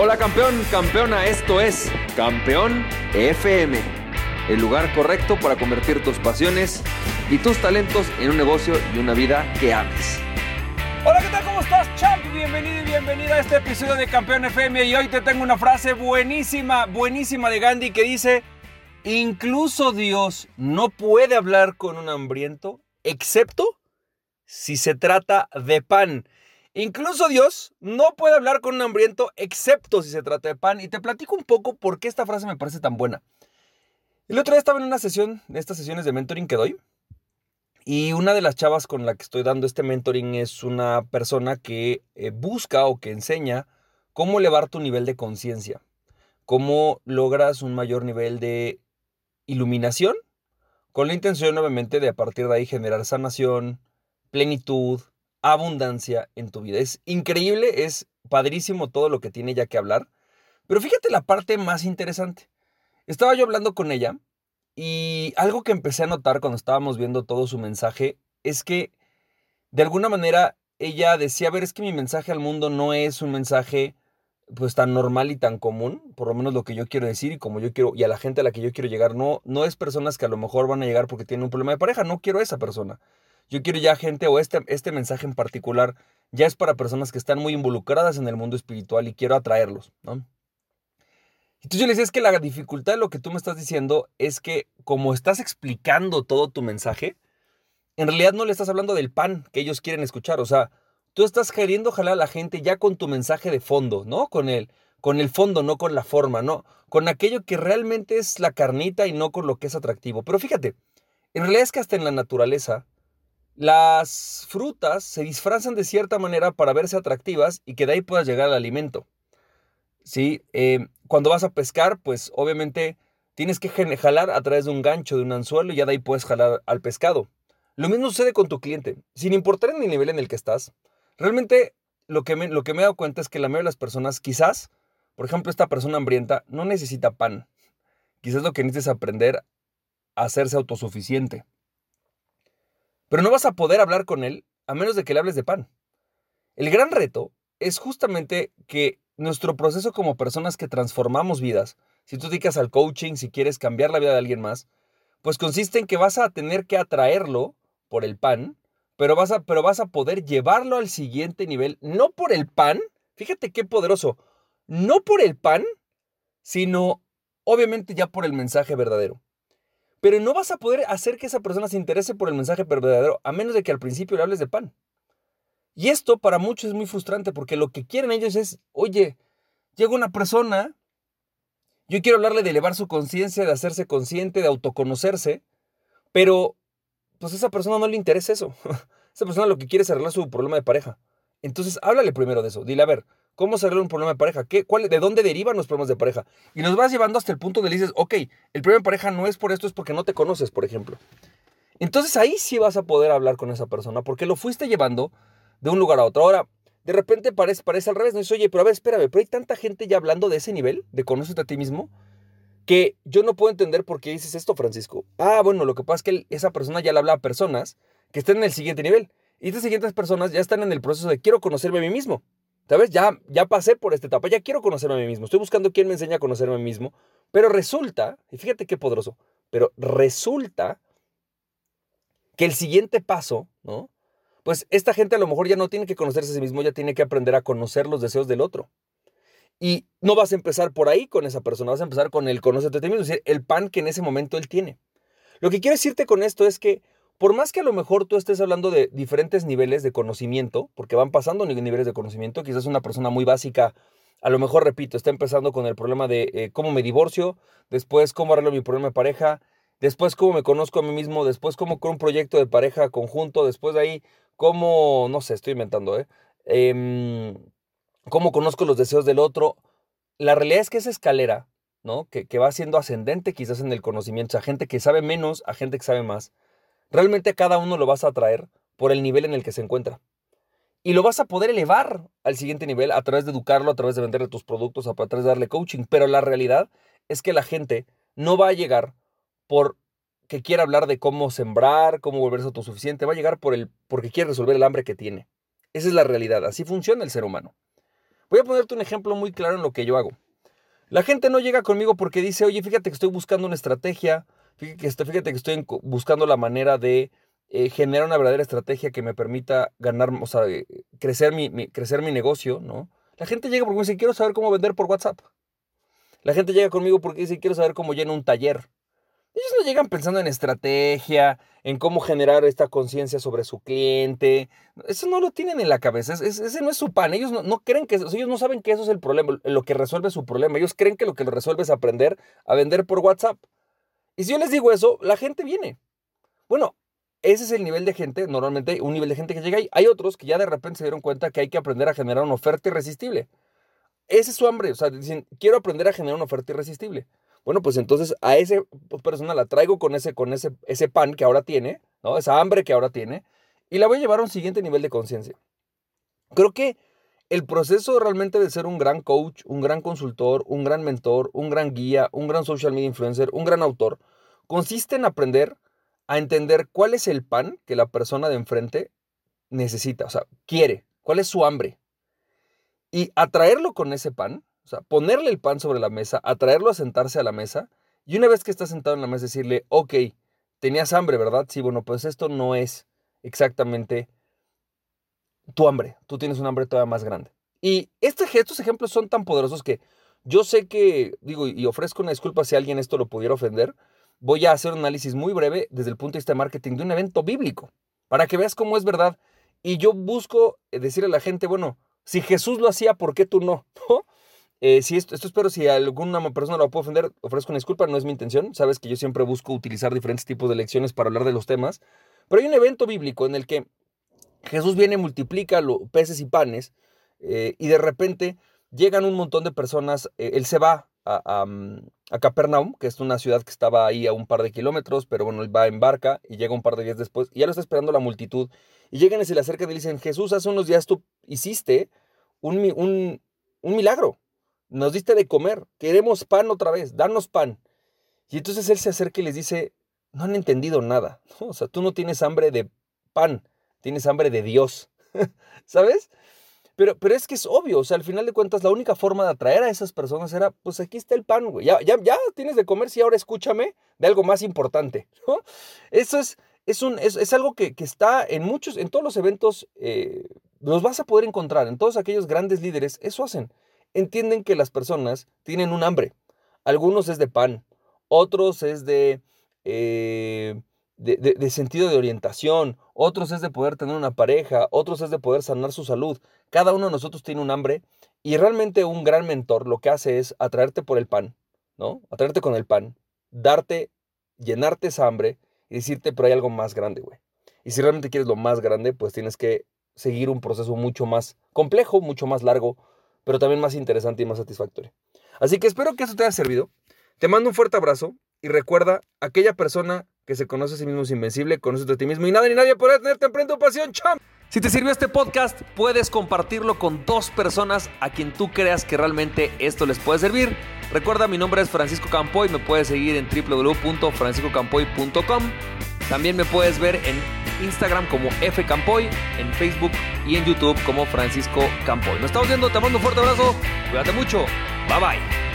Hola campeón, campeona, esto es Campeón FM, el lugar correcto para convertir tus pasiones y tus talentos en un negocio y una vida que ames. Hola, ¿qué tal? ¿Cómo estás, champ? Bienvenido y bienvenida a este episodio de Campeón FM y hoy te tengo una frase buenísima, buenísima de Gandhi que dice, incluso Dios no puede hablar con un hambriento excepto si se trata de pan. Incluso Dios no puede hablar con un hambriento excepto si se trata de pan. Y te platico un poco por qué esta frase me parece tan buena. El otro día estaba en una sesión, de estas sesiones de mentoring que doy. Y una de las chavas con la que estoy dando este mentoring es una persona que eh, busca o que enseña cómo elevar tu nivel de conciencia. Cómo logras un mayor nivel de iluminación. Con la intención, obviamente, de a partir de ahí generar sanación, plenitud, abundancia en tu vida. Es increíble, es padrísimo todo lo que tiene ya que hablar. Pero fíjate la parte más interesante. Estaba yo hablando con ella y algo que empecé a notar cuando estábamos viendo todo su mensaje es que de alguna manera ella decía, a ver, es que mi mensaje al mundo no es un mensaje pues tan normal y tan común, por lo menos lo que yo quiero decir y como yo quiero y a la gente a la que yo quiero llegar no no es personas que a lo mejor van a llegar porque tienen un problema de pareja, no quiero esa persona. Yo quiero ya gente, o este, este mensaje en particular, ya es para personas que están muy involucradas en el mundo espiritual y quiero atraerlos, ¿no? Entonces yo le decía, es que la dificultad de lo que tú me estás diciendo es que como estás explicando todo tu mensaje, en realidad no le estás hablando del pan que ellos quieren escuchar, o sea, tú estás queriendo jalar a la gente ya con tu mensaje de fondo, ¿no? Con el, con el fondo, no con la forma, ¿no? Con aquello que realmente es la carnita y no con lo que es atractivo. Pero fíjate, en realidad es que hasta en la naturaleza, las frutas se disfrazan de cierta manera para verse atractivas y que de ahí puedas llegar al alimento. ¿Sí? Eh, cuando vas a pescar, pues obviamente tienes que jalar a través de un gancho, de un anzuelo, y ya de ahí puedes jalar al pescado. Lo mismo sucede con tu cliente. Sin importar en el nivel en el que estás, realmente lo que, me, lo que me he dado cuenta es que la mayoría de las personas, quizás, por ejemplo, esta persona hambrienta no necesita pan. Quizás lo que necesitas es aprender a hacerse autosuficiente. Pero no vas a poder hablar con él a menos de que le hables de pan. El gran reto es justamente que nuestro proceso como personas que transformamos vidas, si tú dedicas al coaching, si quieres cambiar la vida de alguien más, pues consiste en que vas a tener que atraerlo por el pan, pero vas a, pero vas a poder llevarlo al siguiente nivel, no por el pan, fíjate qué poderoso, no por el pan, sino obviamente ya por el mensaje verdadero. Pero no vas a poder hacer que esa persona se interese por el mensaje verdadero a menos de que al principio le hables de pan. Y esto para muchos es muy frustrante porque lo que quieren ellos es, oye, llega una persona, yo quiero hablarle de elevar su conciencia, de hacerse consciente, de autoconocerse, pero pues a esa persona no le interesa eso. esa persona lo que quiere es arreglar su problema de pareja. Entonces háblale primero de eso. Dile, a ver, ¿Cómo se arregla un problema de pareja? ¿Qué, cuál, ¿De dónde derivan los problemas de pareja? Y nos vas llevando hasta el punto de dices, ok, el problema de pareja no es por esto, es porque no te conoces, por ejemplo. Entonces ahí sí vas a poder hablar con esa persona porque lo fuiste llevando de un lugar a otro. Ahora, de repente parece, parece al revés. No dices, oye, pero a ver, espérame, pero hay tanta gente ya hablando de ese nivel, de conocerte a ti mismo, que yo no puedo entender por qué dices esto, Francisco. Ah, bueno, lo que pasa es que esa persona ya le habla a personas que estén en el siguiente nivel. Y estas siguientes personas ya están en el proceso de quiero conocerme a mí mismo. ¿Sabes? Ya, ya pasé por esta etapa, ya quiero conocerme a mí mismo. Estoy buscando quién me enseña a conocerme a mí mismo. Pero resulta, y fíjate qué poderoso, pero resulta que el siguiente paso, ¿no? Pues esta gente a lo mejor ya no tiene que conocerse a sí mismo, ya tiene que aprender a conocer los deseos del otro. Y no vas a empezar por ahí con esa persona, vas a empezar con el conocerte a ti mismo, es decir, el pan que en ese momento él tiene. Lo que quiero decirte con esto es que por más que a lo mejor tú estés hablando de diferentes niveles de conocimiento, porque van pasando niveles de conocimiento, quizás una persona muy básica, a lo mejor, repito, está empezando con el problema de eh, cómo me divorcio, después cómo arreglo mi problema de pareja, después cómo me conozco a mí mismo, después cómo con un proyecto de pareja conjunto, después de ahí cómo, no sé, estoy inventando, ¿eh? Em, cómo conozco los deseos del otro. La realidad es que esa escalera, ¿no? Que, va siendo ascendente quizás en el conocimiento, a gente que sabe menos, a gente que sabe más Realmente cada uno lo vas a atraer por el nivel en el que se encuentra. Y lo vas a poder elevar al siguiente nivel a través de educarlo, a través de venderle tus productos, a través de darle coaching. Pero la realidad es que la gente no va a llegar por que quiera hablar de cómo sembrar, cómo volverse autosuficiente, va a llegar por el, porque quiere resolver el hambre que tiene. Esa es la realidad, así funciona el ser humano. Voy a ponerte un ejemplo muy claro en lo que yo hago. La gente no llega conmigo porque dice, oye, fíjate que estoy buscando una estrategia, fíjate que estoy buscando la manera de eh, generar una verdadera estrategia que me permita ganar, o sea, eh, crecer mi, crecer mi negocio, ¿no? La gente llega porque me dice, quiero saber cómo vender por WhatsApp. La gente llega conmigo porque dice, quiero saber cómo lleno un taller. Ellos no llegan pensando en estrategia, en cómo generar esta conciencia sobre su cliente. Eso no lo tienen en la cabeza. ese no es su pan. Ellos no, creen que ellos no saben que eso es el problema, lo que resuelve su problema. Ellos creen que lo que lo resuelve es aprender a vender por WhatsApp. Y si yo les digo eso, la gente viene. Bueno, ese es el nivel de gente, normalmente un nivel de gente que llega ahí. Hay otros que ya de repente se dieron cuenta que hay que aprender a generar una oferta irresistible. Ese es su hambre. O sea, dicen, quiero aprender a generar una oferta irresistible. Bueno, pues entonces a esa persona la traigo con ese, con ese, ese pan que ahora tiene, ¿no? Esa hambre que ahora tiene, y la voy a llevar a un siguiente nivel de conciencia. Creo que el proceso realmente de ser un gran coach, un gran consultor, un gran mentor, un gran guía, un gran social media influencer, un gran autor, consiste en aprender a entender cuál es el pan que la persona de enfrente necesita, o sea, quiere, cuál es su hambre. Y atraerlo con ese pan o sea, ponerle el pan sobre la mesa, atraerlo a sentarse a la mesa y una vez que está sentado en la mesa decirle, ok, tenías hambre, ¿verdad? Sí, bueno, pues esto no es exactamente tu hambre. Tú tienes un hambre todavía más grande. Y este, estos ejemplos son tan poderosos que yo sé que, digo, y ofrezco una disculpa si alguien esto lo pudiera ofender, voy a hacer un análisis muy breve desde el punto de vista de marketing de un evento bíblico, para que veas cómo es verdad. Y yo busco decirle a la gente, bueno, si Jesús lo hacía, ¿por qué tú no? ¿No? Eh, si esto, esto espero, si alguna persona lo puede ofender, ofrezco una disculpa, no es mi intención. Sabes que yo siempre busco utilizar diferentes tipos de lecciones para hablar de los temas. Pero hay un evento bíblico en el que Jesús viene, multiplica los peces y panes, eh, y de repente llegan un montón de personas. Eh, él se va a, mm, a, Capernaum, que es una ciudad que estaba ahí a un par de kilómetros, pero bueno, él va en barca y llega un par de días después, y ya lo está esperando la multitud. Y llegan y se le acercan y le dicen: Jesús, hace unos días tú hiciste un, un, un milagro nos diste de comer, queremos pan otra vez, danos pan. Y entonces él se acerca y les dice, no han entendido nada, o sea, tú no tienes hambre de pan, tienes hambre de Dios, ¿sabes? Pero, pero es que es obvio, o sea, al final de cuentas la única forma de atraer a esas personas era, pues aquí está el pan, güey, ya, ya, ya tienes de comer, si ahora escúchame de algo más importante, Eso es, es, un, es, algo que, está en muchos, en todos los eventos, eh, los vas a poder encontrar, en todos aquellos grandes líderes, eso hacen entienden que las personas tienen un hambre. Algunos es de pan, otros es de, eh, de, sentido de orientación, otros es de poder tener una pareja, otros es de poder sanar su salud. Cada uno de nosotros tiene un hambre y realmente un gran mentor lo que hace es atraerte por el pan, ¿no? Atraerte con el pan, darte, llenarte esa hambre y decirte, pero hay algo más grande, güey. Y si realmente quieres lo más grande, pues tienes que seguir un proceso mucho más complejo, mucho más largo, pero también más interesante y más satisfactorio. Así que espero que esto te haya servido. Te mando un fuerte abrazo y recuerda, aquella persona que se conoce a sí mismo es invencible, conoce a ti mismo y nada ni nadie podrá tenerte en tu pasión, cham. Si te sirvió este podcast, puedes compartirlo con dos personas a quien tú creas que realmente esto les puede servir. Recuerda, mi nombre es Francisco Campoy, me puedes seguir en www.franciscocampoy.com. También me puedes ver en Instagram como F Campoy, en Facebook y en YouTube como Francisco Campoy. Nos estamos viendo, te mando un fuerte abrazo, cuídate mucho, bye bye.